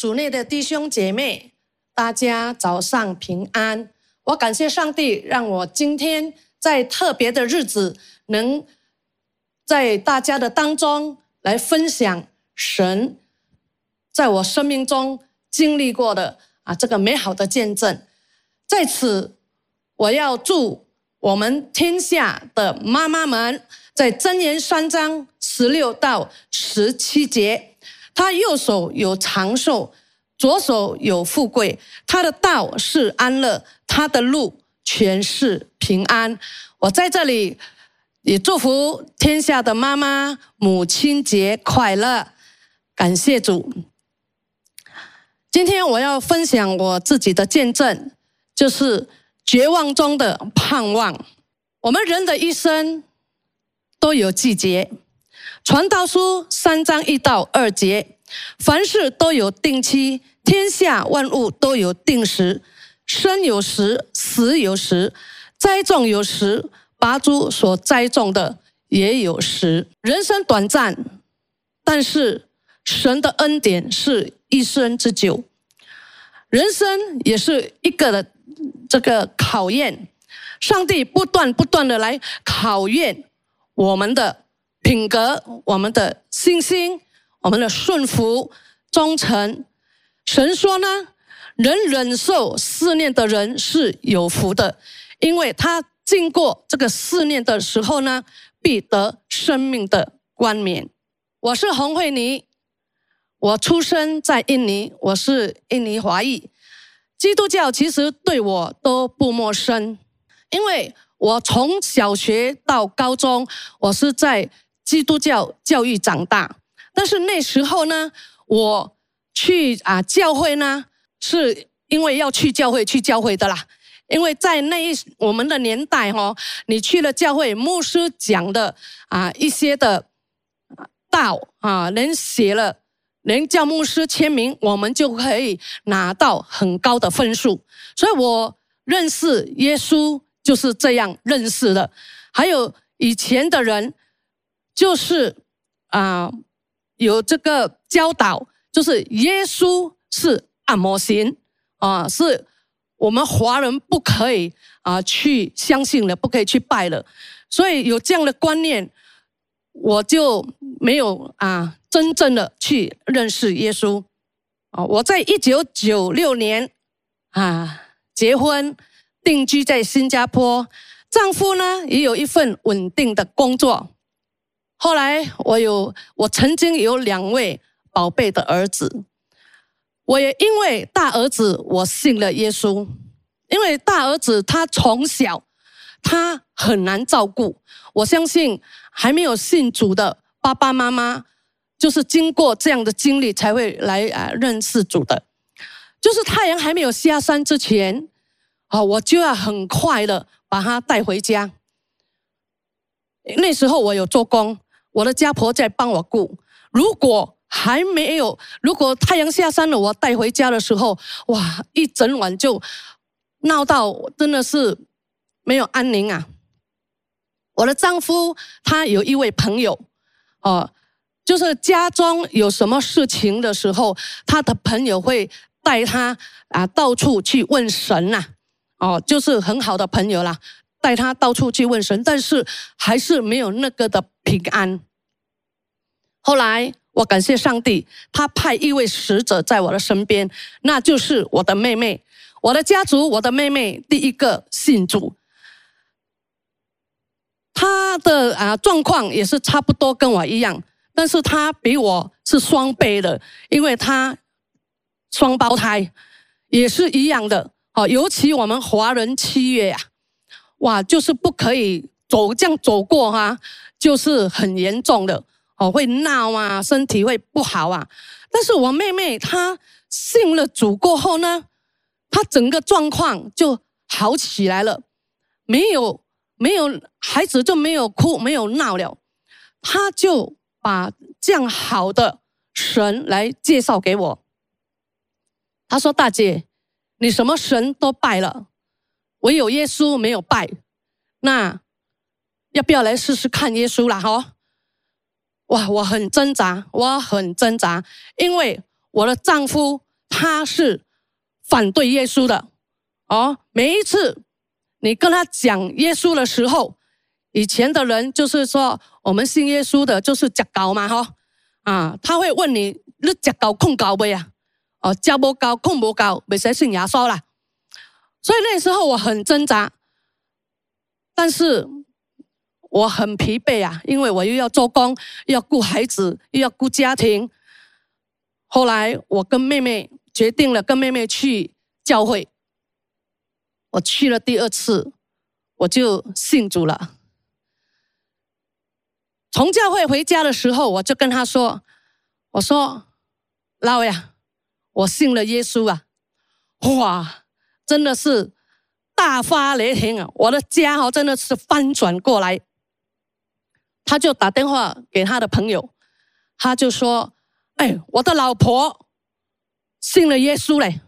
主内的弟兄姐妹，大家早上平安。我感谢上帝，让我今天在特别的日子，能在大家的当中来分享神在我生命中经历过的啊这个美好的见证。在此，我要祝我们天下的妈妈们，在箴言三章十六到十七节。他右手有长寿，左手有富贵。他的道是安乐，他的路全是平安。我在这里也祝福天下的妈妈母亲节快乐，感谢主。今天我要分享我自己的见证，就是绝望中的盼望。我们人的一生都有季节。传道书三章一到二节，凡事都有定期，天下万物都有定时，生有时，死有时，栽种有时，拔株所栽种的也有时。人生短暂，但是神的恩典是一生之久。人生也是一个的这个考验，上帝不断不断的来考验我们的。品格，我们的信心，我们的顺服、忠诚。神说呢，能忍受思念的。人是有福的，因为他经过这个思念的。时候呢，必得生命的。冠冕。我是洪慧妮，我出生在印尼，我是印尼华裔。基督教其实对我都不陌生，因为我从小学到高中，我是在。基督教教育长大，但是那时候呢，我去啊教会呢，是因为要去教会去教会的啦。因为在那一我们的年代哈，你去了教会，牧师讲的啊一些的道啊，能写了，能叫牧师签名，我们就可以拿到很高的分数。所以我认识耶稣就是这样认识的。还有以前的人。就是啊，有这个教导，就是耶稣是按摩型啊，是我们华人不可以啊去相信的，不可以去拜的。所以有这样的观念，我就没有啊真正的去认识耶稣啊。我在一九九六年啊结婚，定居在新加坡，丈夫呢也有一份稳定的工作。后来我有，我曾经有两位宝贝的儿子，我也因为大儿子我信了耶稣，因为大儿子他从小他很难照顾，我相信还没有信主的爸爸妈妈，就是经过这样的经历才会来啊认识主的，就是太阳还没有下山之前，啊我就要很快的把他带回家，那时候我有做工。我的家婆在帮我顾。如果还没有，如果太阳下山了，我带回家的时候，哇，一整晚就闹到真的是没有安宁啊！我的丈夫他有一位朋友，哦，就是家中有什么事情的时候，他的朋友会带他啊到处去问神呐，哦，就是很好的朋友啦。带他到处去问神，但是还是没有那个的平安。后来我感谢上帝，他派一位使者在我的身边，那就是我的妹妹，我的家族，我的妹妹第一个信主。她的啊状况也是差不多跟我一样，但是她比我是双倍的，因为她双胞胎，也是一样的。好，尤其我们华人七月呀。哇，就是不可以走这样走过哈，就是很严重的哦，会闹啊，身体会不好啊。但是我妹妹她信了主过后呢，她整个状况就好起来了，没有没有孩子就没有哭没有闹了，她就把这样好的神来介绍给我。她说：“大姐，你什么神都拜了。”唯有耶稣没有拜，那要不要来试试看耶稣啦？哈，哇，我很挣扎，我很挣扎，因为我的丈夫他是反对耶稣的哦。每一次你跟他讲耶稣的时候，以前的人就是说，我们信耶稣的就是假高嘛，哈啊，他会问你，你假高控高不呀？哦，假不高控不高，没谁信耶稣啦。所以那时候我很挣扎，但是我很疲惫啊，因为我又要做工，又要顾孩子，又要顾家庭。后来我跟妹妹决定了，跟妹妹去教会。我去了第二次，我就信主了。从教会回家的时候，我就跟他说：“我说，老呀，我信了耶稣啊！哇，真的是大发雷霆啊！我的家哦，真的是翻转过来。”他就打电话给他的朋友，他就说：“哎，我的老婆信了耶稣嘞！”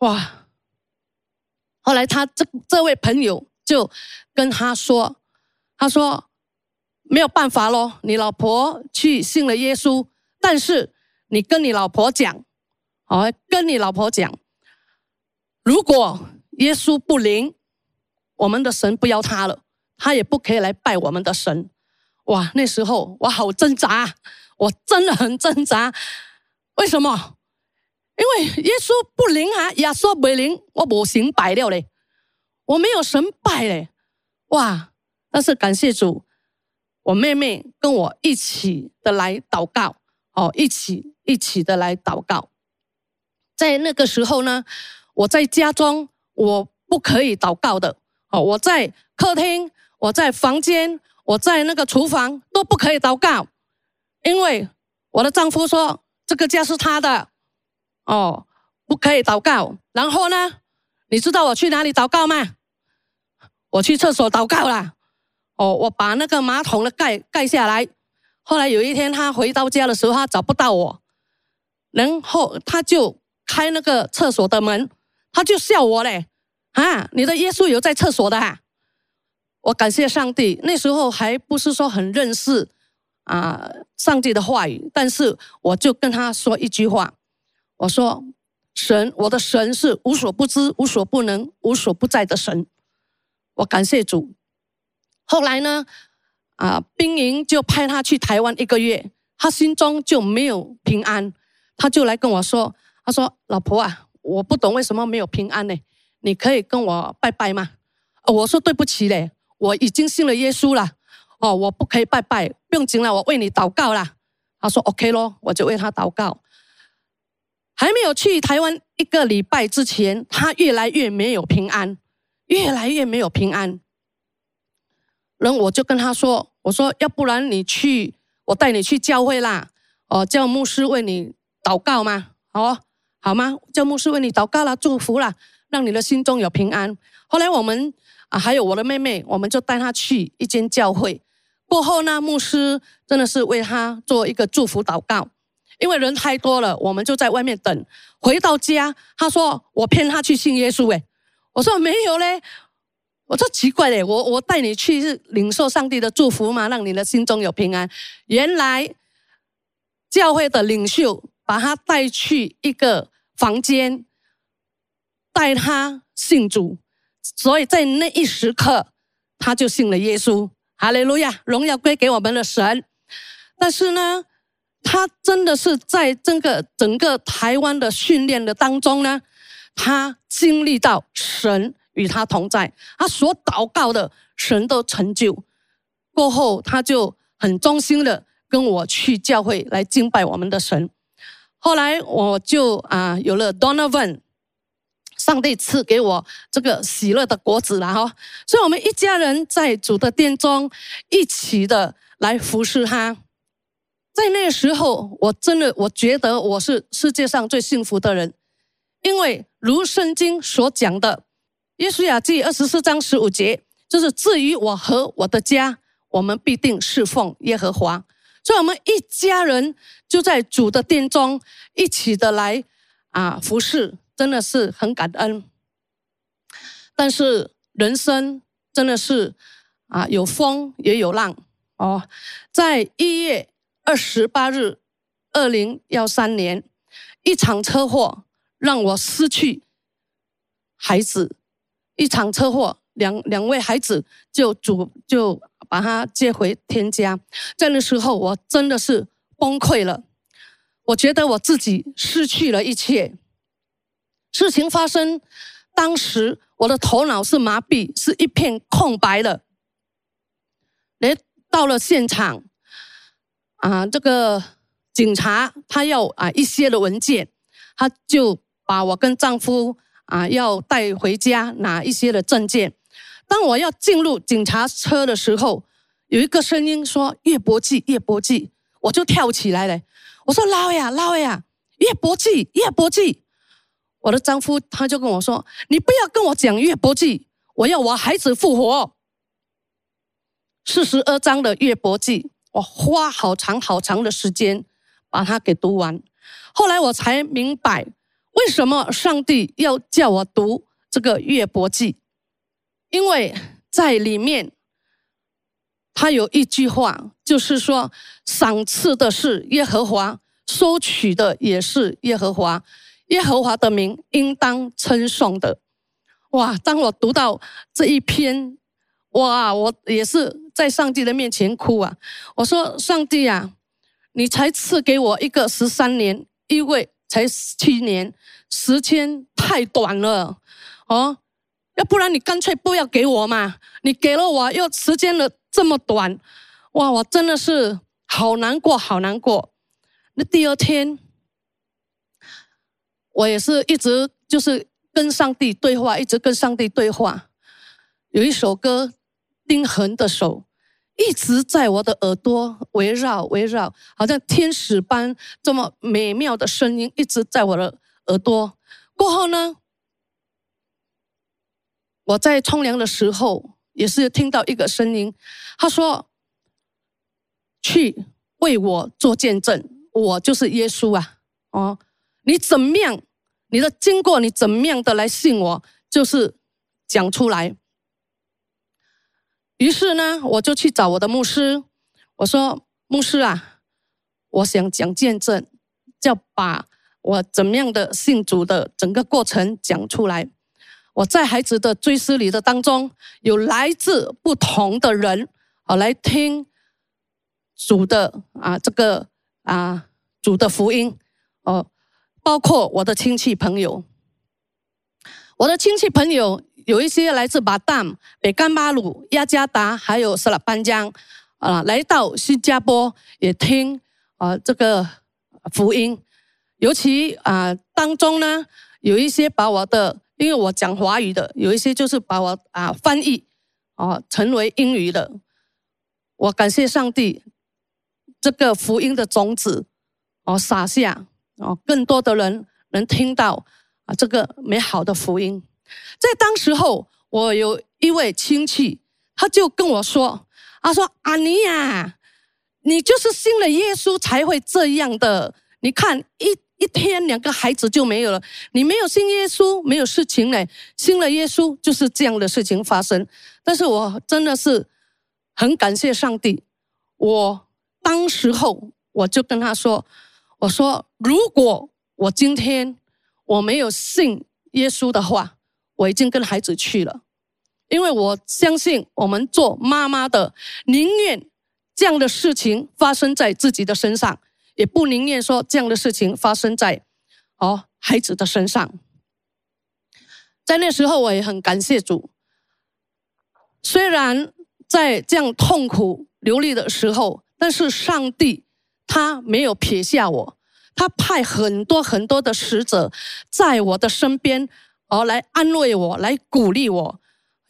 哇！后来他这这位朋友就跟他说：“他说。”没有办法咯，你老婆去信了耶稣，但是你跟你老婆讲，哦，跟你老婆讲，如果耶稣不灵，我们的神不要他了，他也不可以来拜我们的神。哇，那时候我好挣扎，我真的很挣扎。为什么？因为耶稣不灵啊，耶稣不灵，我不行拜了嘞，我没有神拜嘞。哇，但是感谢主。我妹妹跟我一起的来祷告，哦，一起一起的来祷告。在那个时候呢，我在家中我不可以祷告的，哦，我在客厅，我在房间，我在那个厨房都不可以祷告，因为我的丈夫说这个家是他的，哦，不可以祷告。然后呢，你知道我去哪里祷告吗？我去厕所祷告了。哦，我把那个马桶的盖盖下来。后来有一天他回到家的时候，他找不到我，然后他就开那个厕所的门，他就笑我嘞，啊，你的耶稣有在厕所的哈。我感谢上帝，那时候还不是说很认识啊上帝的话语，但是我就跟他说一句话，我说神，我的神是无所不知、无所不能、无所不在的神。我感谢主。后来呢，啊，兵营就派他去台湾一个月，他心中就没有平安，他就来跟我说：“他说，老婆啊，我不懂为什么没有平安呢？你可以跟我拜拜吗？”我说：“对不起嘞，我已经信了耶稣了，哦，我不可以拜拜，不用紧了，我为你祷告啦。”他说：“OK 咯，我就为他祷告。”还没有去台湾一个礼拜之前，他越来越没有平安，越来越没有平安。然后我就跟他说：“我说，要不然你去，我带你去教会啦，哦，叫牧师为你祷告吗？好，好吗？叫牧师为你祷告啦，祝福啦，让你的心中有平安。”后来我们啊，还有我的妹妹，我们就带她去一间教会。过后呢，牧师真的是为他做一个祝福祷告，因为人太多了，我们就在外面等。回到家，他说：“我骗他去信耶稣。”诶，我说：“没有嘞。”我说奇怪嘞，我我带你去是领受上帝的祝福嘛？让你的心中有平安。原来教会的领袖把他带去一个房间，带他信主，所以在那一时刻他就信了耶稣。哈利路亚，荣耀归给我们的神。但是呢，他真的是在这个整个台湾的训练的当中呢，他经历到神。与他同在，他所祷告的神都成就。过后，他就很忠心的跟我去教会来敬拜我们的神。后来，我就啊有了 Donovan，上帝赐给我这个喜乐的果子了哈。所以，我们一家人在主的殿中一起的来服侍他。在那时候，我真的我觉得我是世界上最幸福的人，因为如圣经所讲的。耶稣亚记二十四章十五节，就是至于我和我的家，我们必定侍奉耶和华。所以，我们一家人就在主的殿中一起的来啊服侍，真的是很感恩。但是人生真的是啊有风也有浪哦。在一月二十八日，二零幺三年一场车祸让我失去孩子，一场车祸，两两位孩子就主就把他接回天家。在那时候，我真的是崩溃了，我觉得我自己失去了一切。事情发生当时，我的头脑是麻痹，是一片空白的。来到了现场，啊，这个。警察他要啊一些的文件，他就把我跟丈夫啊要带回家拿一些的证件。当我要进入警察车的时候，有一个声音说“叶伯记，叶伯记”，我就跳起来了。我说：“老呀，老呀，叶伯记，叶伯记。”我的丈夫他就跟我说：“你不要跟我讲岳伯记，我要我孩子复活。”四十二章的岳伯记，我花好长好长的时间。把它给读完，后来我才明白为什么上帝要叫我读这个约伯记，因为在里面，他有一句话，就是说赏赐的是耶和华，收取的也是耶和华，耶和华的名应当称颂的。哇！当我读到这一篇，哇！我也是在上帝的面前哭啊！我说：上帝啊！你才赐给我一个十三年，因为才七年，时间太短了，哦，要不然你干脆不要给我嘛！你给了我又时间了这么短，哇，我真的是好难过，好难过。那第二天，我也是一直就是跟上帝对话，一直跟上帝对话。有一首歌，《丁恒的手》。一直在我的耳朵围绕围绕，好像天使般这么美妙的声音，一直在我的耳朵。过后呢，我在冲凉的时候，也是听到一个声音，他说：“去为我做见证，我就是耶稣啊！哦，你怎么样？你的经过，你怎么样的来信我，就是讲出来。”于是呢，我就去找我的牧师，我说：“牧师啊，我想讲见证，要把我怎么样的信主的整个过程讲出来。我在孩子的追思礼的当中，有来自不同的人啊来听主的啊这个啊主的福音哦，包括我的亲戚朋友，我的亲戚朋友。”有一些来自巴旦、北干马鲁、雅加达，还有斯拉班江，啊，来到新加坡也听啊这个福音。尤其啊当中呢，有一些把我的，因为我讲华语的，有一些就是把我啊翻译啊成为英语的。我感谢上帝，这个福音的种子哦撒下哦，更多的人能听到啊这个美好的福音。在当时候，我有一位亲戚，他就跟我说：“他说阿尼呀，你就是信了耶稣才会这样的。你看，一一天两个孩子就没有了。你没有信耶稣，没有事情嘞；信了耶稣，就是这样的事情发生。但是我真的是很感谢上帝。我当时候我就跟他说：我说，如果我今天我没有信耶稣的话。”我已经跟孩子去了，因为我相信我们做妈妈的宁愿这样的事情发生在自己的身上，也不宁愿说这样的事情发生在哦孩子的身上。在那时候，我也很感谢主。虽然在这样痛苦流离的时候，但是上帝他没有撇下我，他派很多很多的使者在我的身边。哦，来安慰我，来鼓励我，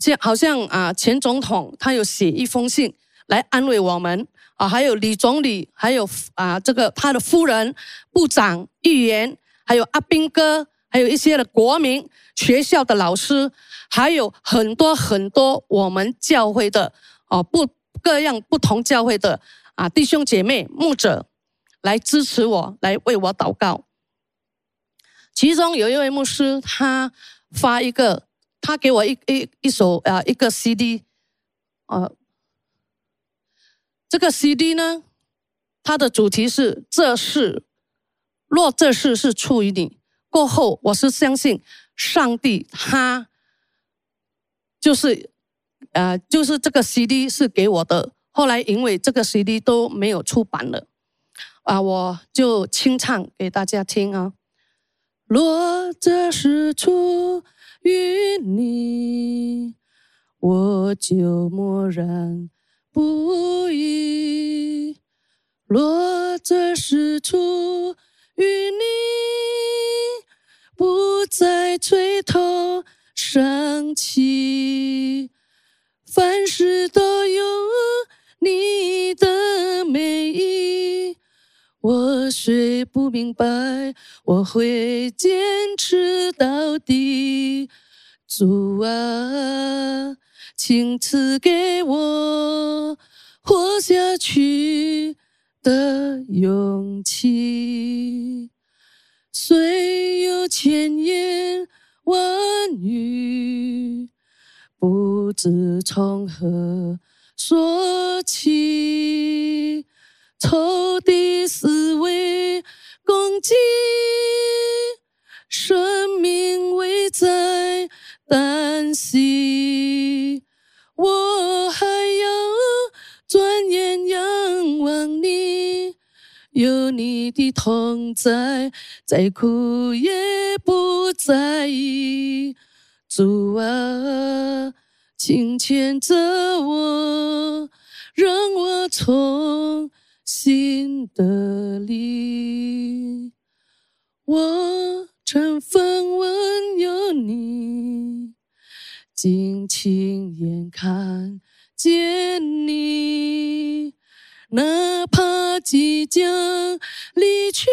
像好像啊，前总统他有写一封信来安慰我们啊，还有李总理，还有啊这个他的夫人、部长、议员，还有阿兵哥，还有一些的国民、学校的老师，还有很多很多我们教会的哦不各样不同教会的啊弟兄姐妹、牧者来支持我，来为我祷告。其中有一位牧师，他发一个，他给我一一一首啊一个 CD，呃，这个 CD 呢，它的主题是这事若这事是出于你，过后我是相信上帝，他就是呃，就是这个 CD 是给我的。后来因为这个 CD 都没有出版了，啊，我就清唱给大家听啊。若这事出于你，我就默然不语；若这事出与你，不再垂头丧气。凡事都有你的美意，我虽不明白，我会坚持到底。主啊，请赐给我活下去。的勇气，虽有千言万语，不知从何说起。仇敌思维攻击，生命危在旦夕，我还要。转眼仰望你，有你的同在，再苦也不在意。主啊，请牵着我，让我重新得力。我曾分问有你，竟亲眼看。见你，哪怕即将离去，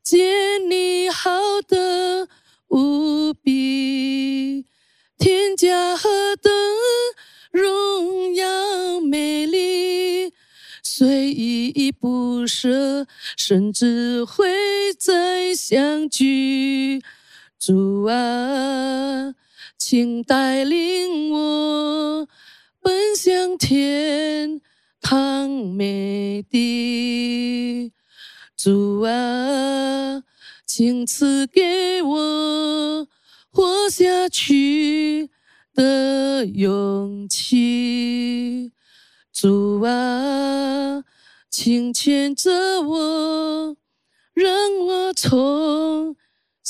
见你好的无比，天价何等荣耀美丽，虽依依不舍，甚至会再相聚，主啊。请带领我奔向天堂美地，主啊，请赐给我活下去的勇气，主啊，请牵着我，让我从。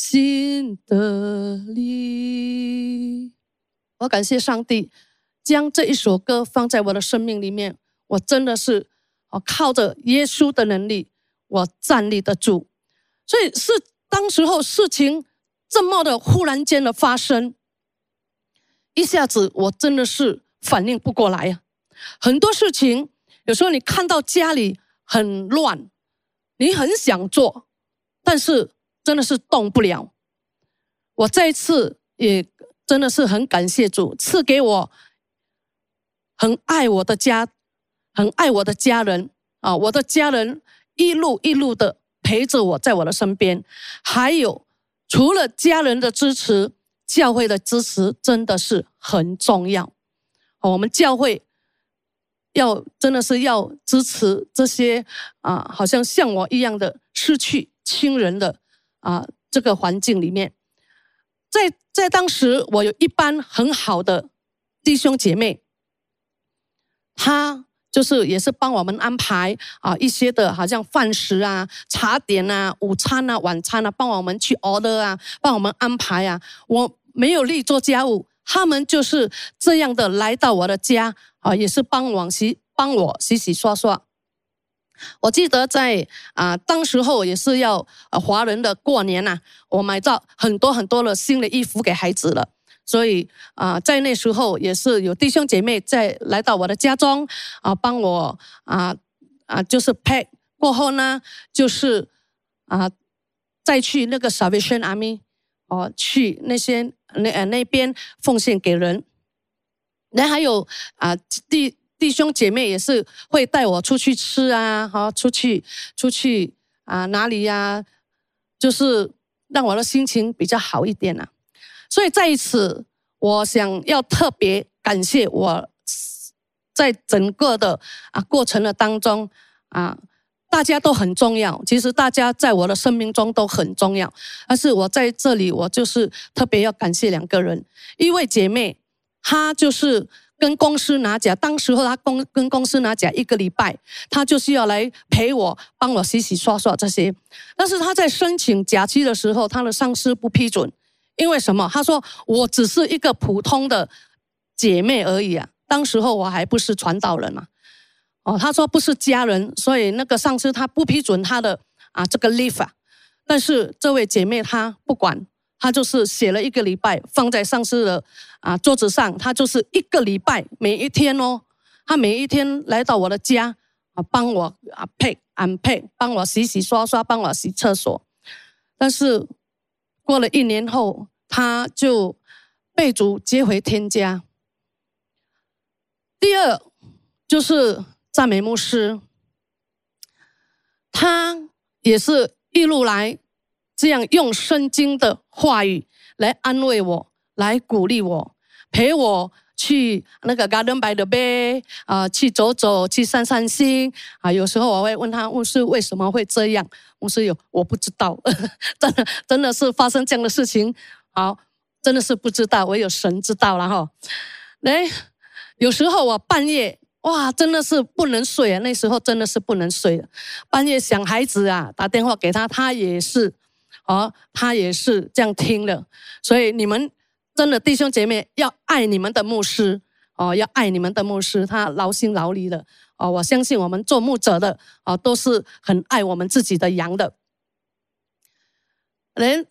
新的力，我感谢上帝将这一首歌放在我的生命里面。我真的是，我靠着耶稣的能力，我站立得住。所以是当时候事情这么的忽然间的发生，一下子我真的是反应不过来呀。很多事情有时候你看到家里很乱，你很想做，但是。真的是动不了。我这一次也真的是很感谢主赐给我很爱我的家，很爱我的家人啊！我的家人一路一路的陪着我在我的身边，还有除了家人的支持，教会的支持真的是很重要。我们教会要真的是要支持这些啊，好像像我一样的失去亲人的。啊，这个环境里面，在在当时，我有一班很好的弟兄姐妹，他就是也是帮我们安排啊一些的，好像饭食啊、茶点啊、午餐啊、晚餐啊，帮我们去 order 啊，帮我们安排啊。我没有力做家务，他们就是这样的来到我的家啊，也是帮我洗帮我洗洗刷刷。我记得在啊，当时候也是要华人的过年呐，我买到很多很多的新的衣服给孩子了，所以啊，在那时候也是有弟兄姐妹在来到我的家中啊，帮我啊啊，就是 pack 过后呢，就是啊再去那个 Salvation Army 哦，去那些那呃那边奉献给人，那还有啊第。弟兄姐妹也是会带我出去吃啊，好出去出去啊哪里呀？就是让我的心情比较好一点呐。所以在此，我想要特别感谢我，在整个的啊过程的当中啊，大家都很重要，其实大家在我的生命中都很重要。但是我在这里，我就是特别要感谢两个人，一位姐妹，她就是跟公司拿假，当时候他公跟公司拿假一个礼拜，他就是要来陪我，帮我洗洗刷刷这些。但是他在申请假期的时候，他的上司不批准，因为什么？他说我只是一个普通的姐妹而已啊，当时候我还不是传道人嘛。哦，他说不是家人，所以那个上司他不批准他的啊这个 leave 啊。但是这位姐妹她不管，他就是写了一个礼拜放在上司的啊桌子上，他就是一个礼拜每一天哦，他每一天来到我的家啊帮我啊配安配，帮我洗洗刷刷，帮我洗厕所。但是过了一年后，他就被主接回天家。第二就是。赞美牧师，他也是一路来这样用圣经的话语来安慰我，来鼓励我，陪我去那个 Garden by the Bay 啊，去走走，去散散心啊。有时候我会问他牧师为什么会这样，牧师有我不知道，真的真的是发生这样的事情，好，真的是不知道，唯有神知道了哈。来，有时候我半夜。哇，真的是不能睡啊！那时候真的是不能睡半夜想孩子啊，打电话给他，他也是，哦，他也是这样听的。所以你们真的弟兄姐妹要爱你们的牧师哦，要爱你们的牧师，他劳心劳力的哦。我相信我们做牧者的啊，都是很爱我们自己的羊的。人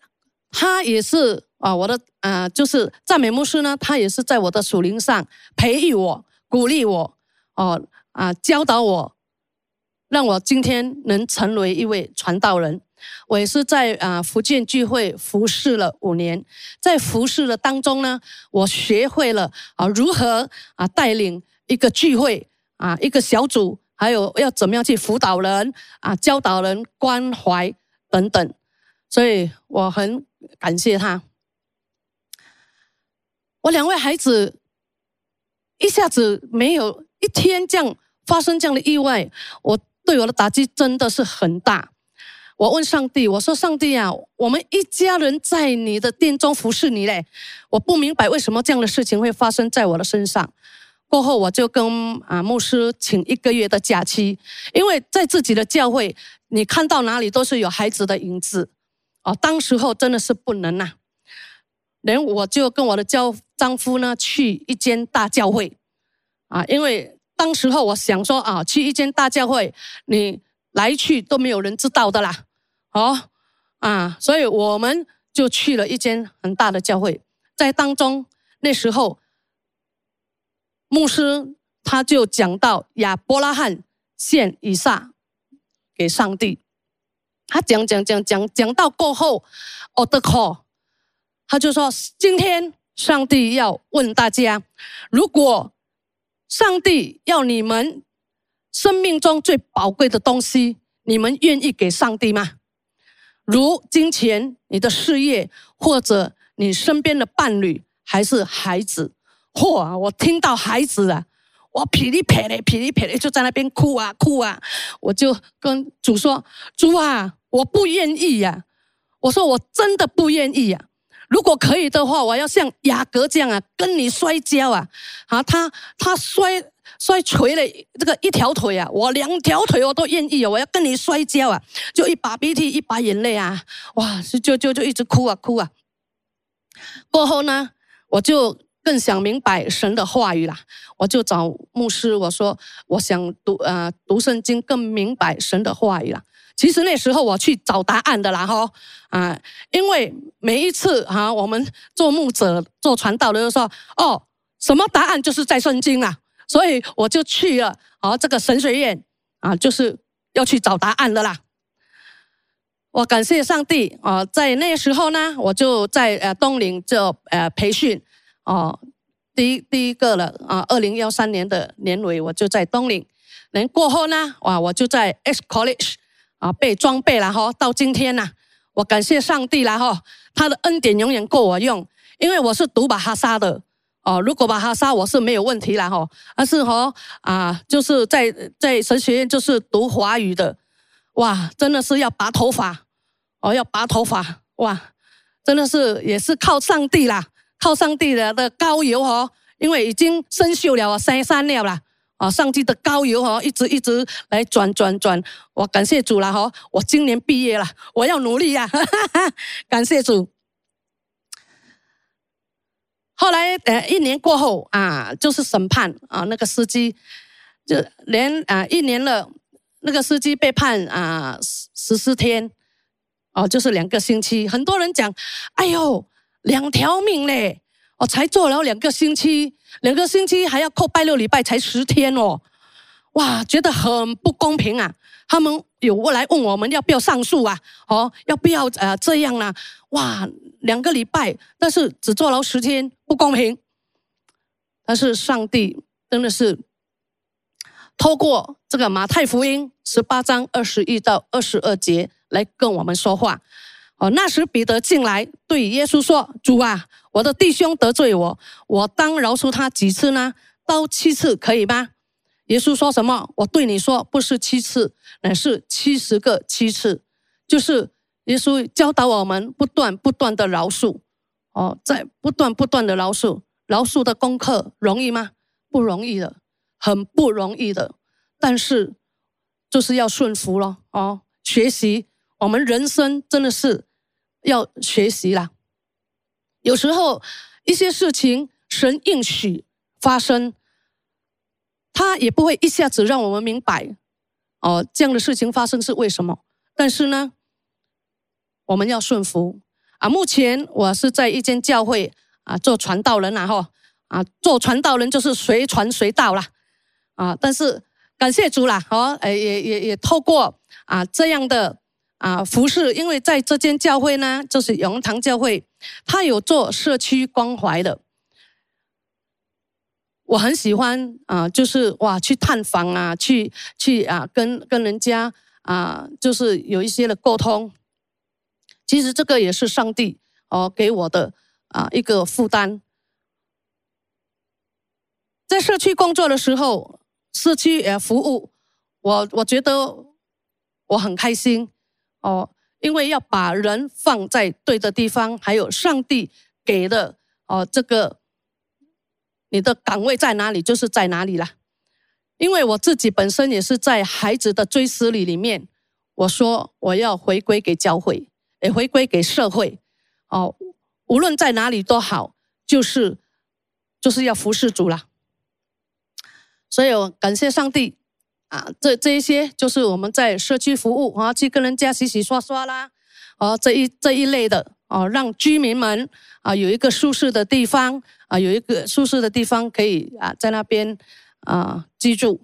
他也是啊，我的啊，就是赞美牧师呢，他也是在我的属灵上培育我、鼓励我。哦啊，教导我，让我今天能成为一位传道人。我也是在啊福建聚会服侍了五年，在服侍的当中呢，我学会了啊如何啊带领一个聚会啊一个小组，还有要怎么样去辅导人啊教导人关怀等等，所以我很感谢他。我两位孩子一下子没有。一天这样发生这样的意外，我对我的打击真的是很大。我问上帝，我说：“上帝啊，我们一家人在你的殿中服侍你嘞，我不明白为什么这样的事情会发生在我的身上。”过后，我就跟啊牧师请一个月的假期，因为在自己的教会，你看到哪里都是有孩子的影子哦。当时候真的是不能呐，连我就跟我的教丈夫呢去一间大教会。啊，因为当时候我想说啊，去一间大教会，你来去都没有人知道的啦，哦，啊，所以我们就去了一间很大的教会，在当中那时候，牧师他就讲到亚伯拉罕献以撒给上帝，他讲讲讲讲讲到过后，我的靠，他就说今天上帝要问大家，如果。上帝要你们生命中最宝贵的东西，你们愿意给上帝吗？如金钱、你的事业，或者你身边的伴侣，还是孩子？嚯！我听到孩子啊，我噼里啪啦、噼里啪啦就在那边哭啊哭啊！我就跟主说：“主啊，我不愿意呀！我说我真的不愿意呀！”如果可以的话，我要像雅各这样啊，跟你摔跤啊！啊，他他摔摔垂了这个一条腿啊，我两条腿我都愿意啊！我要跟你摔跤啊！就一把鼻涕一把眼泪啊！哇，就就就一直哭啊哭啊！过后呢，我就更想明白神的话语啦，我就找牧师，我说我想读啊读圣经，更明白神的话语啦。其实那时候我去找答案的啦，哈啊，因为每一次哈，我们做牧者、做传道的，就说哦，什么答案就是在圣经啊，所以我就去了啊，这个神学院啊，就是要去找答案的啦。我感谢上帝啊，在那时候呢，我就在呃东岭做呃培训哦，第一第一个了啊，二零幺三年的年尾我就在东岭，年过后呢，哇，我就在 S College。啊，被装备了哈，到今天呐，我感谢上帝了哈，他的恩典永远够我用，因为我是读把哈沙的哦，如果把他杀我是没有问题了哈，但是哈啊，就是在在神学院就是读华语的，哇，真的是要拔头发哦，要拔头发哇，真的是也是靠上帝啦，靠上帝的的膏油哦，因为已经生锈了啊，三三了啦。啊，上帝的高油哈，一直一直来转转转，我感谢主了哈，我今年毕业了，我要努力呀，感谢主。后来呃，一年过后啊，就是审判啊，那个司机就连啊一年了，那个司机被判啊十十四天，哦，就是两个星期。很多人讲，哎呦，两条命嘞。我才坐牢两个星期，两个星期还要扣拜六礼拜，才十天哦，哇，觉得很不公平啊！他们有过来问我们要不要上诉啊？哦，要不要呃这样呢？哇，两个礼拜，但是只坐牢十天，不公平。但是上帝真的是透过这个马太福音十八章二十一到二十二节来跟我们说话。哦，那时彼得进来对耶稣说：“主啊，我的弟兄得罪我，我当饶恕他几次呢？到七次可以吗？”耶稣说什么？我对你说，不是七次，乃是七十个七次。就是耶稣教导我们不断不断的饶恕。哦，在不断不断的饶恕，饶恕的功课容易吗？不容易的，很不容易的。但是就是要顺服了。哦，学习，我们人生真的是。要学习啦。有时候一些事情神应许发生，他也不会一下子让我们明白哦，这样的事情发生是为什么。但是呢，我们要顺服啊。目前我是在一间教会啊做传道人啊，哈啊做传道人就是随传随到啦啊。但是感谢主啦，哦，哎也也也透过啊这样的。啊，服饰，因为在这间教会呢，就是永堂教会，他有做社区关怀的。我很喜欢啊，就是哇，去探访啊，去去啊，跟跟人家啊，就是有一些的沟通。其实这个也是上帝哦给我的啊一个负担。在社区工作的时候，社区呃服务，我我觉得我很开心。哦，因为要把人放在对的地方，还有上帝给的哦，这个你的岗位在哪里，就是在哪里啦。因为我自己本身也是在孩子的追思里里面，我说我要回归给教会，也回归给社会。哦，无论在哪里都好，就是就是要服侍主啦。所以我感谢上帝。啊，这这一些就是我们在社区服务啊，去跟人家洗洗刷刷啦，哦，这一这一类的哦，让居民们啊有一个舒适的地方啊，有一个舒适的地方可以啊在那边啊居住。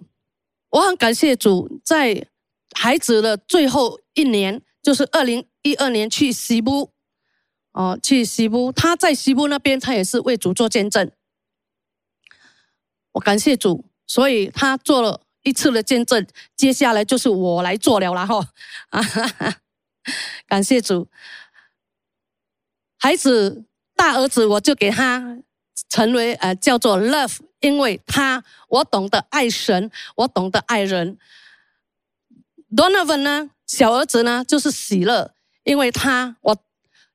我很感谢主，在孩子的最后一年，就是二零一二年去西部，哦，去西部，他在西部那边，他也是为主做见证。我感谢主，所以他做了。一次的见证，接下来就是我来做了啦哈啊！感谢主，孩子大儿子我就给他成为呃叫做 love，因为他我懂得爱神，我懂得爱人。Donovan 呢，小儿子呢就是喜乐，因为他我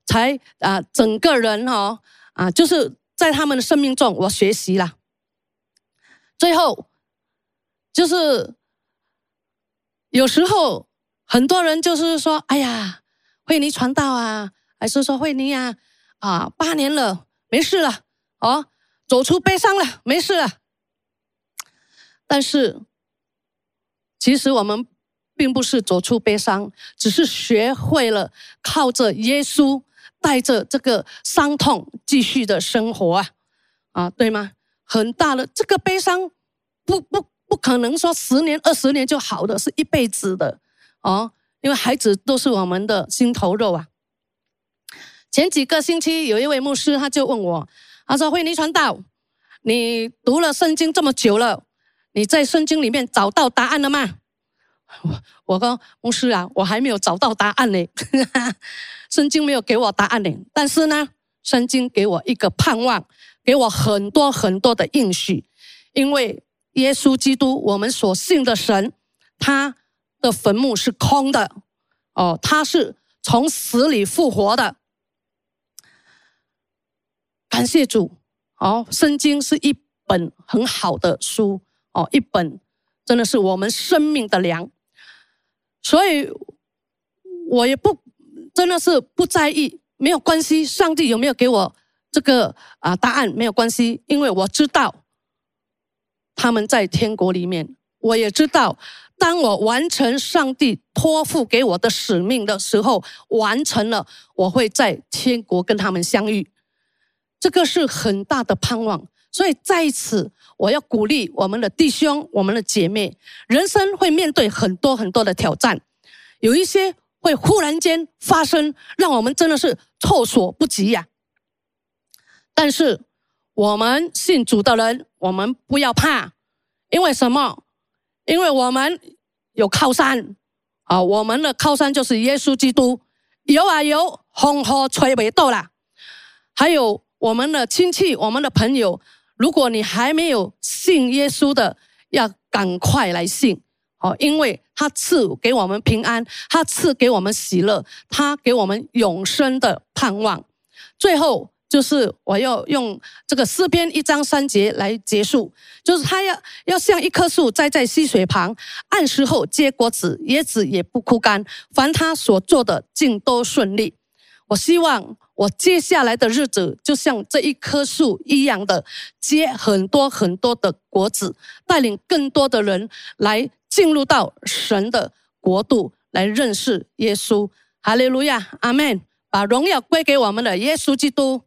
才啊整个人哦啊就是在他们的生命中我学习了，最后。就是有时候很多人就是说：“哎呀，惠妮传道啊，还是说惠妮呀，啊，八年了，没事了，哦，走出悲伤了，没事了。”但是其实我们并不是走出悲伤，只是学会了靠着耶稣，带着这个伤痛继续的生活啊，啊，对吗？很大的这个悲伤，不不。不可能说十年二十年就好的，是一辈子的哦。因为孩子都是我们的心头肉啊。前几个星期有一位牧师，他就问我，他说：“惠尼传道，你读了圣经这么久了，你在圣经里面找到答案了吗？” 我我跟：“牧师啊，我还没有找到答案呢，圣经没有给我答案呢。但是呢，圣经给我一个盼望，给我很多很多的应许，因为。”耶稣基督，我们所信的神，他的坟墓是空的，哦，他是从死里复活的。感谢主，哦，圣经是一本很好的书，哦，一本真的是我们生命的粮。所以，我也不真的是不在意，没有关系。上帝有没有给我这个啊答案没有关系，因为我知道他们在天国里面。我也知道，当我完成上帝托付给我的使命的时候，完成了，我会在天国跟他们相遇。这个是很大的盼望。所以在此，我要鼓励我们的弟兄、我们的姐妹，人生会面对很多很多的挑战，有一些会忽然间发生，让我们真的是措手不及呀。但是我们信主的人，我们不要怕，因为什么？因为我们有靠山啊，我们的靠山就是耶稣基督。有啊有，风和吹不到啦。还有我们的亲戚、我们的朋友。如果你还没有信耶稣的，要赶快来信哦，因为他赐给我们平安，他赐给我们喜乐，他给我们永生的盼望。最后就是我要用这个诗篇一章三节来结束，就是他要要像一棵树栽在溪水旁，按时候结果子，叶子也不枯干，凡他所做的尽都顺利。我希望。我接下来的日子就像这一棵树一样的结很多很多的果子，带领更多的人来进入到神的国度，来认识耶稣。哈利路亚，阿门！把荣耀归给我们的耶稣基督。